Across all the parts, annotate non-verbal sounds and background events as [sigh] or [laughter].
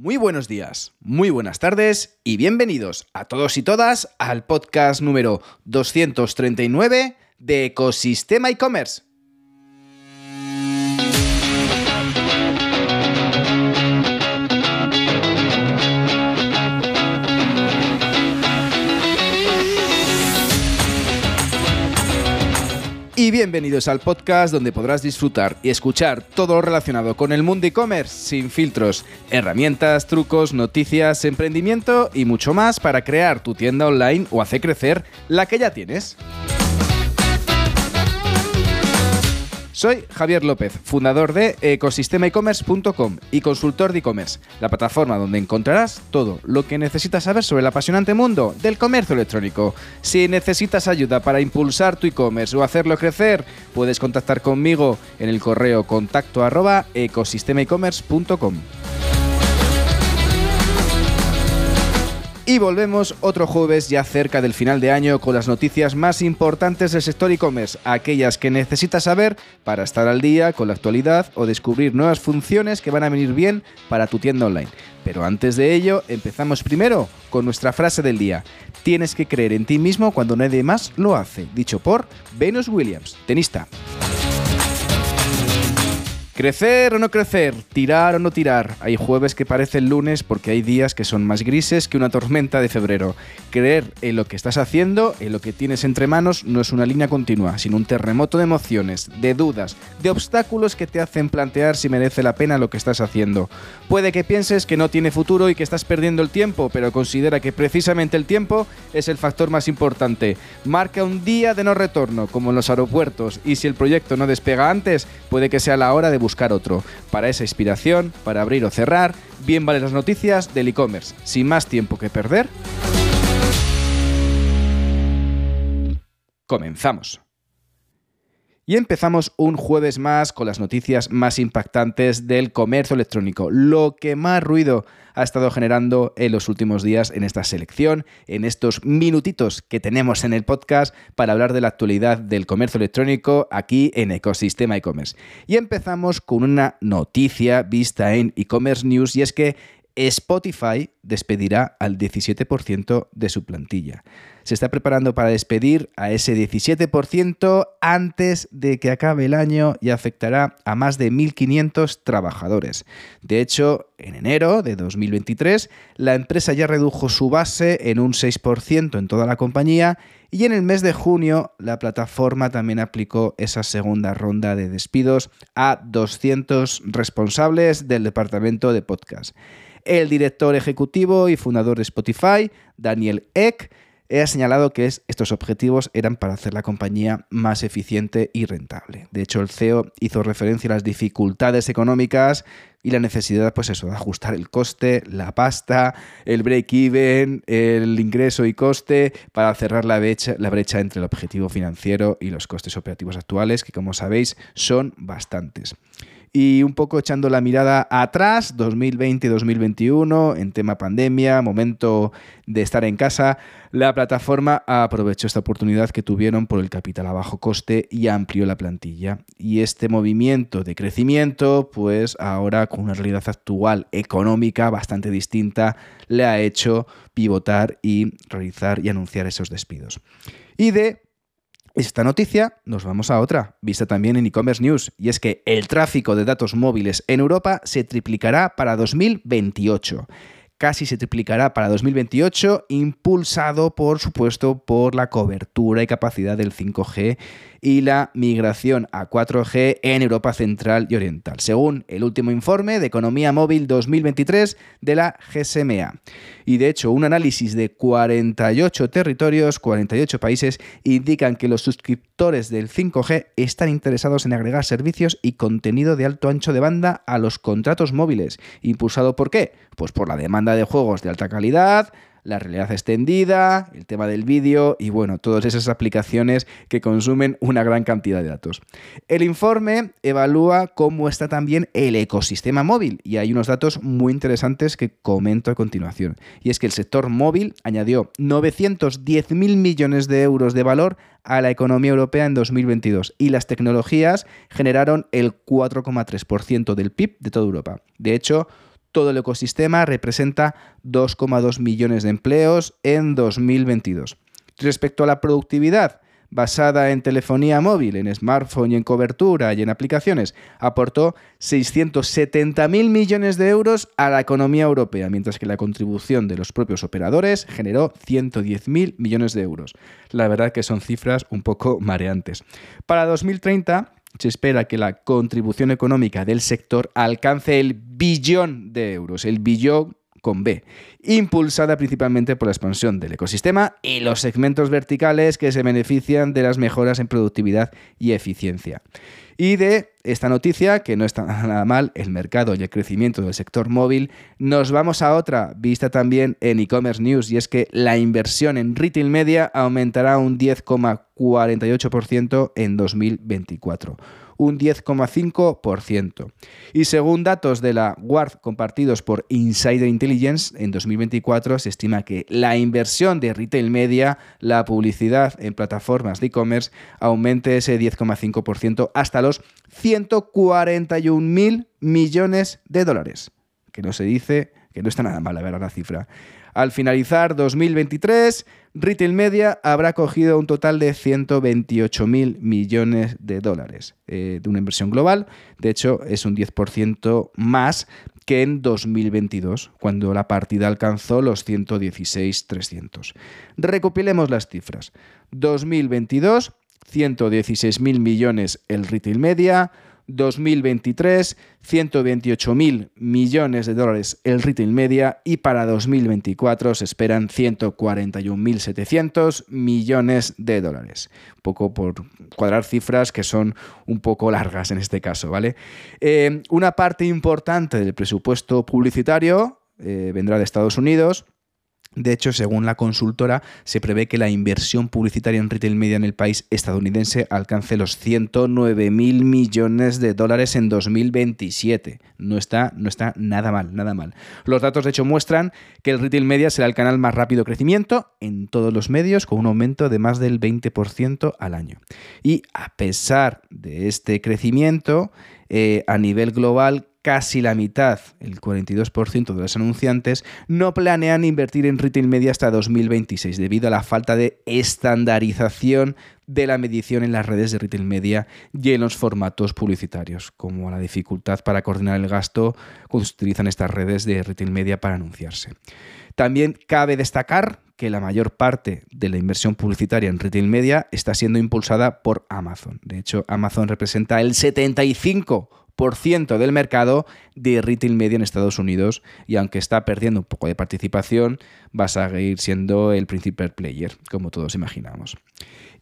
Muy buenos días, muy buenas tardes y bienvenidos a todos y todas al podcast número 239 de Ecosistema e-commerce. Y bienvenidos al podcast donde podrás disfrutar y escuchar todo lo relacionado con el mundo e-commerce sin filtros, herramientas, trucos, noticias, emprendimiento y mucho más para crear tu tienda online o hacer crecer la que ya tienes. Soy Javier López, fundador de ecosistemaecommerce.com y consultor de e-commerce, la plataforma donde encontrarás todo lo que necesitas saber sobre el apasionante mundo del comercio electrónico. Si necesitas ayuda para impulsar tu e-commerce o hacerlo crecer, puedes contactar conmigo en el correo contacto. Y volvemos otro jueves ya cerca del final de año con las noticias más importantes del sector e-commerce, aquellas que necesitas saber para estar al día con la actualidad o descubrir nuevas funciones que van a venir bien para tu tienda online. Pero antes de ello, empezamos primero con nuestra frase del día. Tienes que creer en ti mismo cuando nadie más lo hace, dicho por Venus Williams, tenista. Crecer o no crecer, tirar o no tirar. Hay jueves que parecen lunes porque hay días que son más grises que una tormenta de febrero. Creer en lo que estás haciendo, en lo que tienes entre manos, no es una línea continua, sino un terremoto de emociones, de dudas, de obstáculos que te hacen plantear si merece la pena lo que estás haciendo. Puede que pienses que no tiene futuro y que estás perdiendo el tiempo, pero considera que precisamente el tiempo es el factor más importante. Marca un día de no retorno, como en los aeropuertos, y si el proyecto no despega antes, puede que sea la hora de buscar otro. Para esa inspiración, para abrir o cerrar, bien valen las noticias del e-commerce. Sin más tiempo que perder, comenzamos. Y empezamos un jueves más con las noticias más impactantes del comercio electrónico, lo que más ruido ha estado generando en los últimos días en esta selección, en estos minutitos que tenemos en el podcast para hablar de la actualidad del comercio electrónico aquí en Ecosistema e-commerce. Y empezamos con una noticia vista en e-commerce news y es que Spotify despedirá al 17% de su plantilla. Se está preparando para despedir a ese 17% antes de que acabe el año y afectará a más de 1.500 trabajadores. De hecho, en enero de 2023, la empresa ya redujo su base en un 6% en toda la compañía y en el mes de junio la plataforma también aplicó esa segunda ronda de despidos a 200 responsables del departamento de podcast. El director ejecutivo y fundador de Spotify, Daniel Eck, ha señalado que estos objetivos eran para hacer la compañía más eficiente y rentable. De hecho, el CEO hizo referencia a las dificultades económicas y la necesidad, pues de ajustar el coste, la pasta, el break-even, el ingreso y coste para cerrar la brecha entre el objetivo financiero y los costes operativos actuales, que como sabéis son bastantes. Y un poco echando la mirada atrás, 2020-2021, en tema pandemia, momento de estar en casa, la plataforma aprovechó esta oportunidad que tuvieron por el capital a bajo coste y amplió la plantilla. Y este movimiento de crecimiento, pues ahora con una realidad actual económica bastante distinta, le ha hecho pivotar y realizar y anunciar esos despidos. Y de esta noticia nos vamos a otra, vista también en e-commerce news, y es que el tráfico de datos móviles en Europa se triplicará para 2028 casi se triplicará para 2028, impulsado por supuesto por la cobertura y capacidad del 5G y la migración a 4G en Europa Central y Oriental, según el último informe de Economía Móvil 2023 de la GSMA. Y de hecho, un análisis de 48 territorios, 48 países, indican que los suscriptores del 5G están interesados en agregar servicios y contenido de alto ancho de banda a los contratos móviles. ¿Impulsado por qué? Pues por la demanda de juegos de alta calidad, la realidad extendida, el tema del vídeo y bueno, todas esas aplicaciones que consumen una gran cantidad de datos. El informe evalúa cómo está también el ecosistema móvil y hay unos datos muy interesantes que comento a continuación. Y es que el sector móvil añadió 910 mil millones de euros de valor a la economía europea en 2022 y las tecnologías generaron el 4,3% del PIB de toda Europa. De hecho, Todo el ecosistema representa 2,2 millones de empleos en 2022. Respecto a la productividad, basada en telefonía móvil, en smartphone y en cobertura y en aplicaciones, aportó 670.000 millones de euros a la economía europea, mientras que la contribución de los propios operadores generó 110.000 millones de euros. La verdad que son cifras un poco mareantes. Para 2030 se espera que la contribución económica del sector alcance el billón de euros, el billón con B, impulsada principalmente por la expansión del ecosistema y los segmentos verticales que se benefician de las mejoras en productividad y eficiencia. Y de esta noticia, que no está [laughs] nada mal, el mercado y el crecimiento del sector móvil, nos vamos a otra, vista también en e-commerce news, y es que la inversión en retail media aumentará un 10,48% en 2024 un 10,5%. Y según datos de la WARD compartidos por Insider Intelligence, en 2024 se estima que la inversión de retail media, la publicidad en plataformas de e-commerce, aumente ese 10,5% hasta los 141 mil millones de dólares. Que no se dice que no está nada mal, la verdad, la cifra. Al finalizar 2023, Retail Media habrá cogido un total de 128 mil millones de dólares eh, de una inversión global. De hecho, es un 10% más que en 2022, cuando la partida alcanzó los 116.300. Recopilemos las cifras. 2022, 116 mil millones el retail media, 2023, 128.000 millones de dólares el retail media y para 2024 se esperan 141.700 millones de dólares. Un poco por cuadrar cifras que son un poco largas en este caso, ¿vale? Eh, una parte importante del presupuesto publicitario eh, vendrá de Estados Unidos de hecho, según la consultora, se prevé que la inversión publicitaria en retail media en el país estadounidense alcance los 109 mil millones de dólares en 2027. No está, no está nada mal, nada mal. Los datos, de hecho, muestran que el retail media será el canal más rápido crecimiento en todos los medios, con un aumento de más del 20% al año. Y a pesar de este crecimiento, eh, a nivel global casi la mitad, el 42% de los anunciantes, no planean invertir en retail media hasta 2026 debido a la falta de estandarización de la medición en las redes de retail media y en los formatos publicitarios, como la dificultad para coordinar el gasto se utilizan estas redes de retail media para anunciarse. También cabe destacar que la mayor parte de la inversión publicitaria en retail media está siendo impulsada por Amazon. De hecho, Amazon representa el 75% del mercado de retail media en Estados Unidos y aunque está perdiendo un poco de participación, va a seguir siendo el principal player, como todos imaginamos.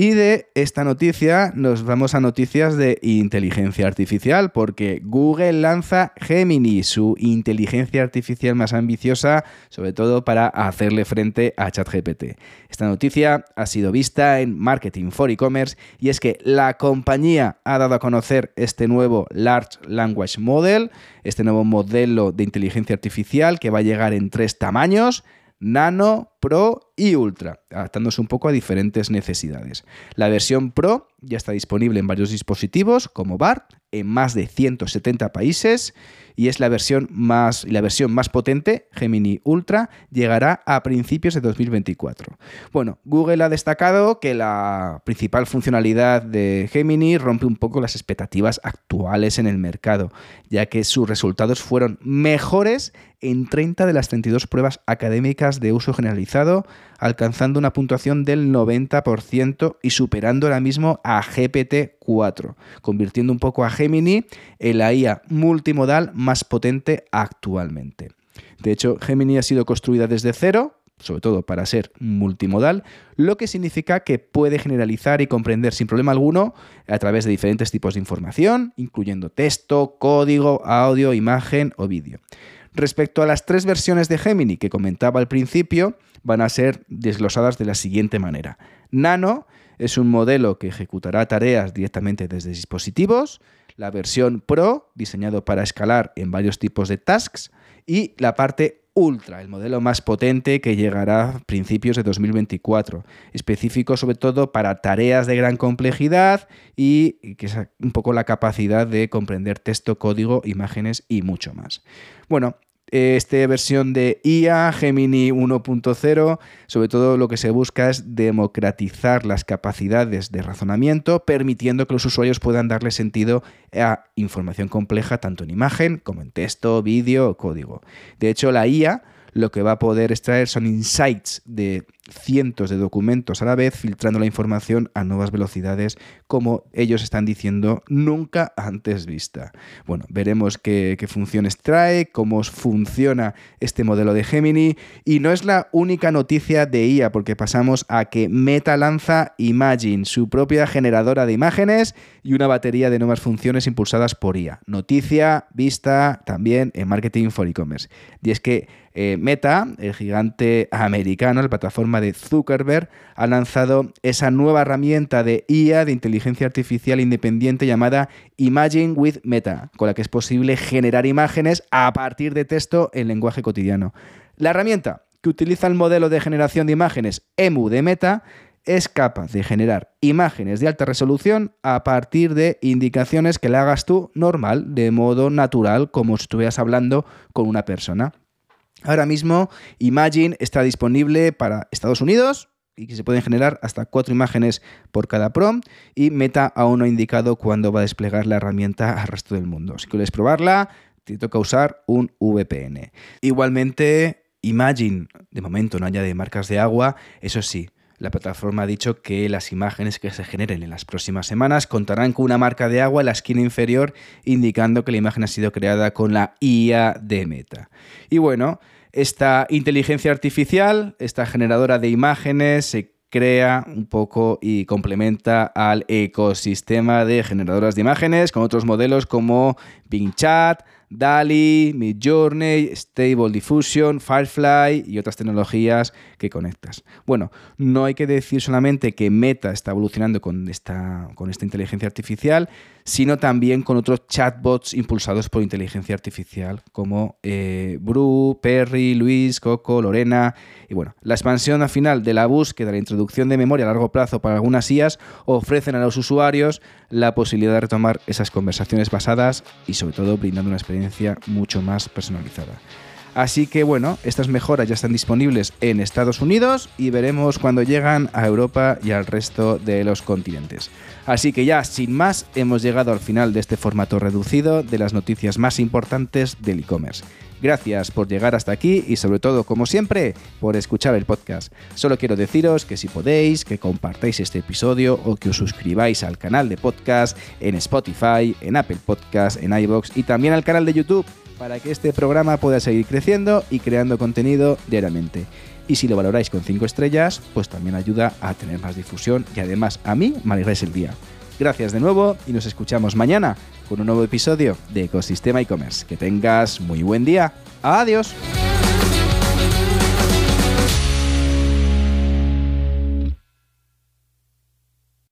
Y de esta noticia nos vamos a noticias de inteligencia artificial, porque Google lanza Gemini, su inteligencia artificial más ambiciosa, sobre todo para hacerle frente a ChatGPT. Esta noticia ha sido vista en Marketing for E-Commerce y es que la compañía ha dado a conocer este nuevo Large Language Model, este nuevo modelo de inteligencia artificial que va a llegar en tres tamaños, Nano, Pro y Ultra, adaptándose un poco a diferentes necesidades. La versión Pro ya está disponible en varios dispositivos como BAR en más de 170 países y es la versión más, la versión más potente, Gemini Ultra, llegará a principios de 2024. Bueno, Google ha destacado que la principal funcionalidad de Gemini rompe un poco las expectativas actuales en el mercado, ya que sus resultados fueron mejores en 30 de las 32 pruebas académicas de uso generalizado, alcanzando una puntuación del 90% y superando ahora mismo a GPT-4, convirtiendo un poco a Gemini en la IA multimodal más potente actualmente. De hecho, Gemini ha sido construida desde cero, sobre todo para ser multimodal, lo que significa que puede generalizar y comprender sin problema alguno a través de diferentes tipos de información, incluyendo texto, código, audio, imagen o vídeo. Respecto a las tres versiones de Gemini que comentaba al principio, van a ser desglosadas de la siguiente manera. Nano es un modelo que ejecutará tareas directamente desde dispositivos, la versión Pro, diseñado para escalar en varios tipos de tasks, y la parte Ultra, el modelo más potente que llegará a principios de 2024, específico sobre todo para tareas de gran complejidad y que es un poco la capacidad de comprender texto, código, imágenes y mucho más. Bueno, esta versión de IA, Gemini 1.0, sobre todo lo que se busca es democratizar las capacidades de razonamiento, permitiendo que los usuarios puedan darle sentido a información compleja tanto en imagen como en texto, vídeo o código. De hecho, la IA lo que va a poder extraer son insights de cientos de documentos a la vez, filtrando la información a nuevas velocidades, como ellos están diciendo, nunca antes vista. Bueno, veremos qué, funciones trae, cómo funciona este modelo de Gemini, y no es la única noticia de IA, porque pasamos a que Meta lanza Imagine, su propia generadora de imágenes y una batería de nuevas funciones impulsadas por IA. Noticia vista también en Marketing for E-Commerce. Y es que eh, Meta, el gigante americano, la plataforma de Zuckerberg, ha lanzado esa nueva herramienta de IA, de inteligencia artificial independiente llamada Imagine with Meta, con la que es posible generar imágenes a partir de texto en lenguaje cotidiano. La herramienta, que utiliza el modelo de generación de imágenes EMU de Meta, es capaz de generar imágenes de alta resolución a partir de indicaciones que le hagas tú normal, de modo natural, como si estuvieras hablando con una persona. Ahora mismo Imagine está disponible para Estados Unidos y que se pueden generar hasta cuatro imágenes por cada prompt y Meta aún no ha indicado cuándo va a desplegar la herramienta al resto del mundo. Si quieres probarla, te toca usar un VPN. Igualmente, Imagine, de momento no añade marcas de agua, eso sí, la plataforma ha dicho que las imágenes que se generen en las próximas semanas contarán con una marca de agua en la esquina inferior indicando que la imagen ha sido creada con la IA de Meta. Y bueno, esta inteligencia artificial, esta generadora de imágenes, se crea un poco y complementa al ecosistema de generadoras de imágenes con otros modelos como Bing Chat, DALI, Midjourney, Stable Diffusion, Firefly y otras tecnologías que conectas. Bueno, no hay que decir solamente que Meta está evolucionando con esta, con esta inteligencia artificial, sino también con otros chatbots impulsados por inteligencia artificial como eh, Bru, Perry, Luis, Coco, Lorena. Y bueno, la expansión al final de la búsqueda, la introducción de memoria a largo plazo para algunas IAs ofrecen a los usuarios la posibilidad de retomar esas conversaciones basadas y sobre todo brindando una experiencia mucho más personalizada. Así que bueno, estas mejoras ya están disponibles en Estados Unidos y veremos cuando llegan a Europa y al resto de los continentes. Así que ya, sin más, hemos llegado al final de este formato reducido de las noticias más importantes del e-commerce. Gracias por llegar hasta aquí y sobre todo, como siempre, por escuchar el podcast. Solo quiero deciros que si podéis, que compartáis este episodio o que os suscribáis al canal de podcast en Spotify, en Apple Podcast, en iBox y también al canal de YouTube para que este programa pueda seguir creciendo y creando contenido diariamente. Y si lo valoráis con 5 estrellas, pues también ayuda a tener más difusión y además a mí me alegráis el día. Gracias de nuevo y nos escuchamos mañana con un nuevo episodio de Ecosistema e-commerce. Que tengas muy buen día. Adiós.